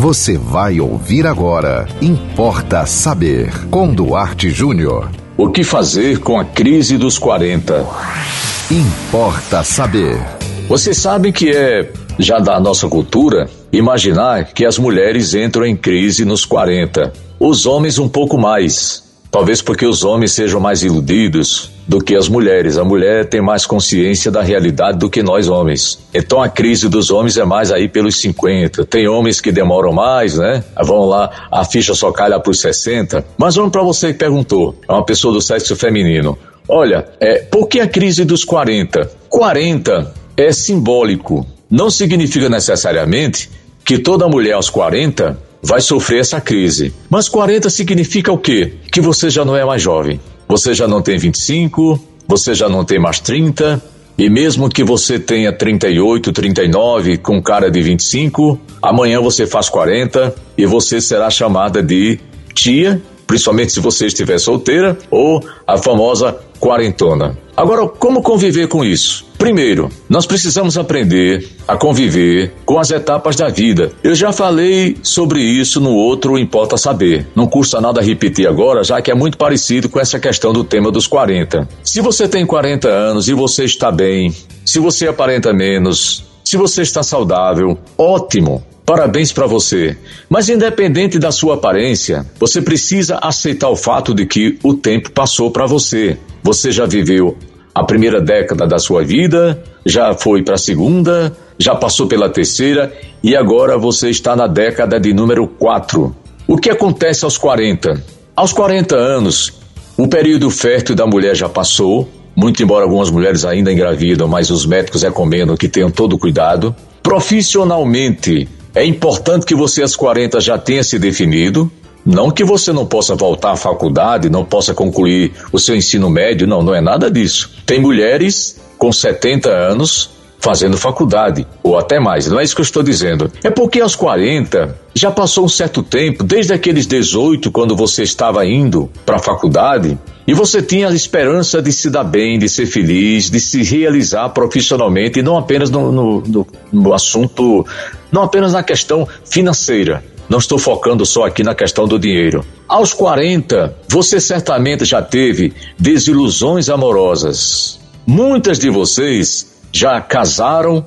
Você vai ouvir agora. Importa saber. Com Duarte Júnior. O que fazer com a crise dos 40? Importa saber. Vocês sabem que é já da nossa cultura imaginar que as mulheres entram em crise nos 40, os homens um pouco mais. Talvez porque os homens sejam mais iludidos do que as mulheres. A mulher tem mais consciência da realidade do que nós homens. Então a crise dos homens é mais aí pelos 50. Tem homens que demoram mais, né? Vamos lá, a ficha só calha para os 60. Mas vamos para você que perguntou, é uma pessoa do sexo feminino. Olha, é, por que a crise dos 40? 40 é simbólico. Não significa necessariamente que toda mulher aos 40 vai sofrer essa crise. Mas 40 significa o quê? Que você já não é mais jovem. Você já não tem 25, você já não tem mais 30, e mesmo que você tenha 38, 39 com cara de 25, amanhã você faz 40 e você será chamada de tia, principalmente se você estiver solteira, ou a famosa quarentona. Agora, como conviver com isso? Primeiro, nós precisamos aprender a conviver com as etapas da vida. Eu já falei sobre isso no outro Importa Saber. Não custa nada repetir agora, já que é muito parecido com essa questão do tema dos 40. Se você tem 40 anos e você está bem, se você aparenta menos, se você está saudável, ótimo. Parabéns para você. Mas independente da sua aparência, você precisa aceitar o fato de que o tempo passou para você. Você já viveu a primeira década da sua vida, já foi para a segunda, já passou pela terceira e agora você está na década de número 4. O que acontece aos 40? Aos 40 anos, o período fértil da mulher já passou, muito embora algumas mulheres ainda engravidam, mas os médicos recomendam que tenham todo cuidado. Profissionalmente, é importante que você aos 40 já tenha se definido, não que você não possa voltar à faculdade, não possa concluir o seu ensino médio, não, não é nada disso. Tem mulheres com 70 anos fazendo faculdade, ou até mais, não é isso que eu estou dizendo. É porque aos 40 já passou um certo tempo, desde aqueles 18, quando você estava indo para a faculdade, e você tinha a esperança de se dar bem, de ser feliz, de se realizar profissionalmente, e não apenas no, no, no, no assunto, não apenas na questão financeira. Não estou focando só aqui na questão do dinheiro. Aos 40, você certamente já teve desilusões amorosas. Muitas de vocês já casaram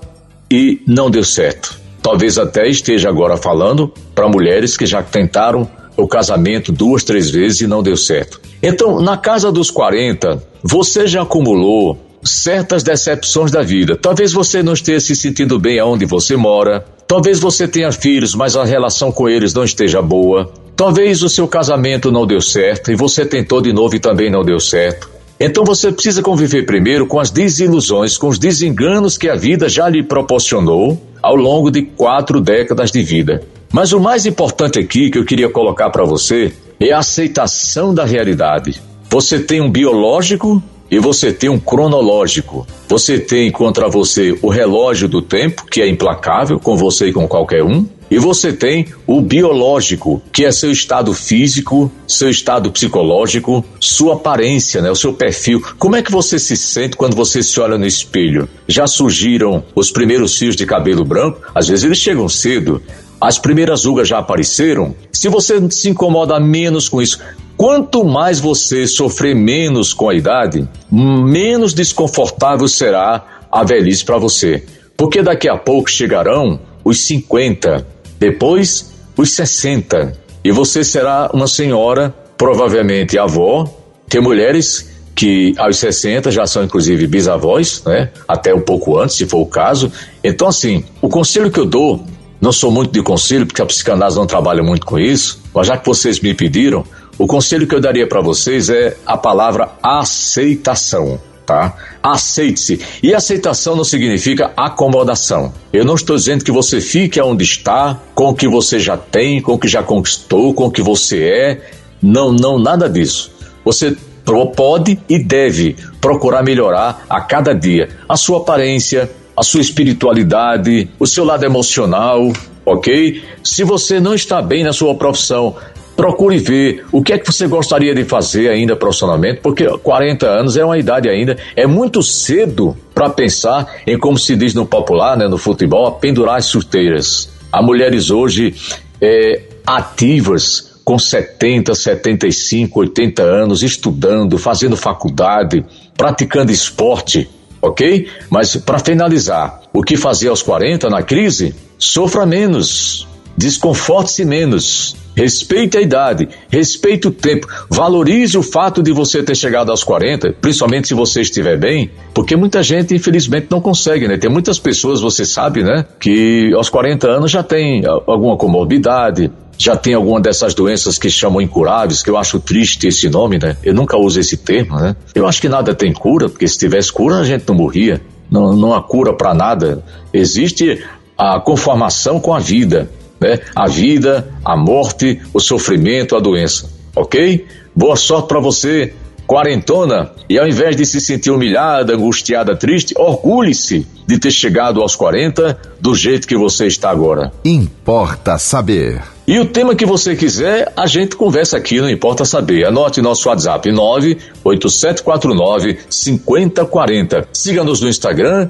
e não deu certo. Talvez até esteja agora falando para mulheres que já tentaram o casamento duas, três vezes e não deu certo. Então, na casa dos 40, você já acumulou certas decepções da vida. Talvez você não esteja se sentindo bem aonde você mora. Talvez você tenha filhos, mas a relação com eles não esteja boa. Talvez o seu casamento não deu certo e você tentou de novo e também não deu certo. Então você precisa conviver primeiro com as desilusões, com os desenganos que a vida já lhe proporcionou ao longo de quatro décadas de vida. Mas o mais importante aqui que eu queria colocar para você é a aceitação da realidade. Você tem um biológico e você tem um cronológico. Você tem contra você o relógio do tempo, que é implacável com você e com qualquer um. E você tem o biológico, que é seu estado físico, seu estado psicológico, sua aparência, né, o seu perfil. Como é que você se sente quando você se olha no espelho? Já surgiram os primeiros fios de cabelo branco? Às vezes eles chegam cedo. As primeiras rugas já apareceram. Se você se incomoda menos com isso, Quanto mais você sofrer menos com a idade, menos desconfortável será a velhice para você. Porque daqui a pouco chegarão os 50, depois os 60, e você será uma senhora, provavelmente avó. Tem mulheres que aos 60 já são inclusive bisavós, né? Até um pouco antes, se for o caso. Então, assim, o conselho que eu dou, não sou muito de conselho, porque a psicanálise não trabalha muito com isso, mas já que vocês me pediram, o conselho que eu daria para vocês é a palavra aceitação. Tá? Aceite-se. E aceitação não significa acomodação. Eu não estou dizendo que você fique onde está, com o que você já tem, com o que já conquistou, com o que você é. Não, não, nada disso. Você pode e deve procurar melhorar a cada dia a sua aparência, a sua espiritualidade, o seu lado emocional, ok? Se você não está bem na sua profissão, procure ver o que é que você gostaria de fazer ainda profissionalmente, porque 40 anos é uma idade ainda, é muito cedo para pensar em como se diz no popular, né, no futebol, pendurar as chuteiras. Há mulheres hoje é, ativas com 70, 75, 80 anos, estudando, fazendo faculdade, praticando esporte, ok? Mas para finalizar, o que fazer aos 40 na crise? Sofra menos, desconforte-se menos, respeite a idade, respeite o tempo, valorize o fato de você ter chegado aos 40, principalmente se você estiver bem, porque muita gente infelizmente não consegue, né? Tem muitas pessoas, você sabe, né, que aos 40 anos já tem alguma comorbidade, já tem alguma dessas doenças que chamam incuráveis, que eu acho triste esse nome, né? Eu nunca uso esse termo, né? Eu acho que nada tem cura, porque se tivesse cura a gente não morria. Não, não há cura para nada. Existe a conformação com a vida né? A vida, a morte, o sofrimento, a doença. Ok? Boa sorte para você, quarentona. E ao invés de se sentir humilhada, angustiada, triste, orgulhe-se de ter chegado aos 40 do jeito que você está agora. Importa saber. E o tema que você quiser, a gente conversa aqui, não importa saber. Anote nosso WhatsApp 98749 5040. Siga-nos no Instagram,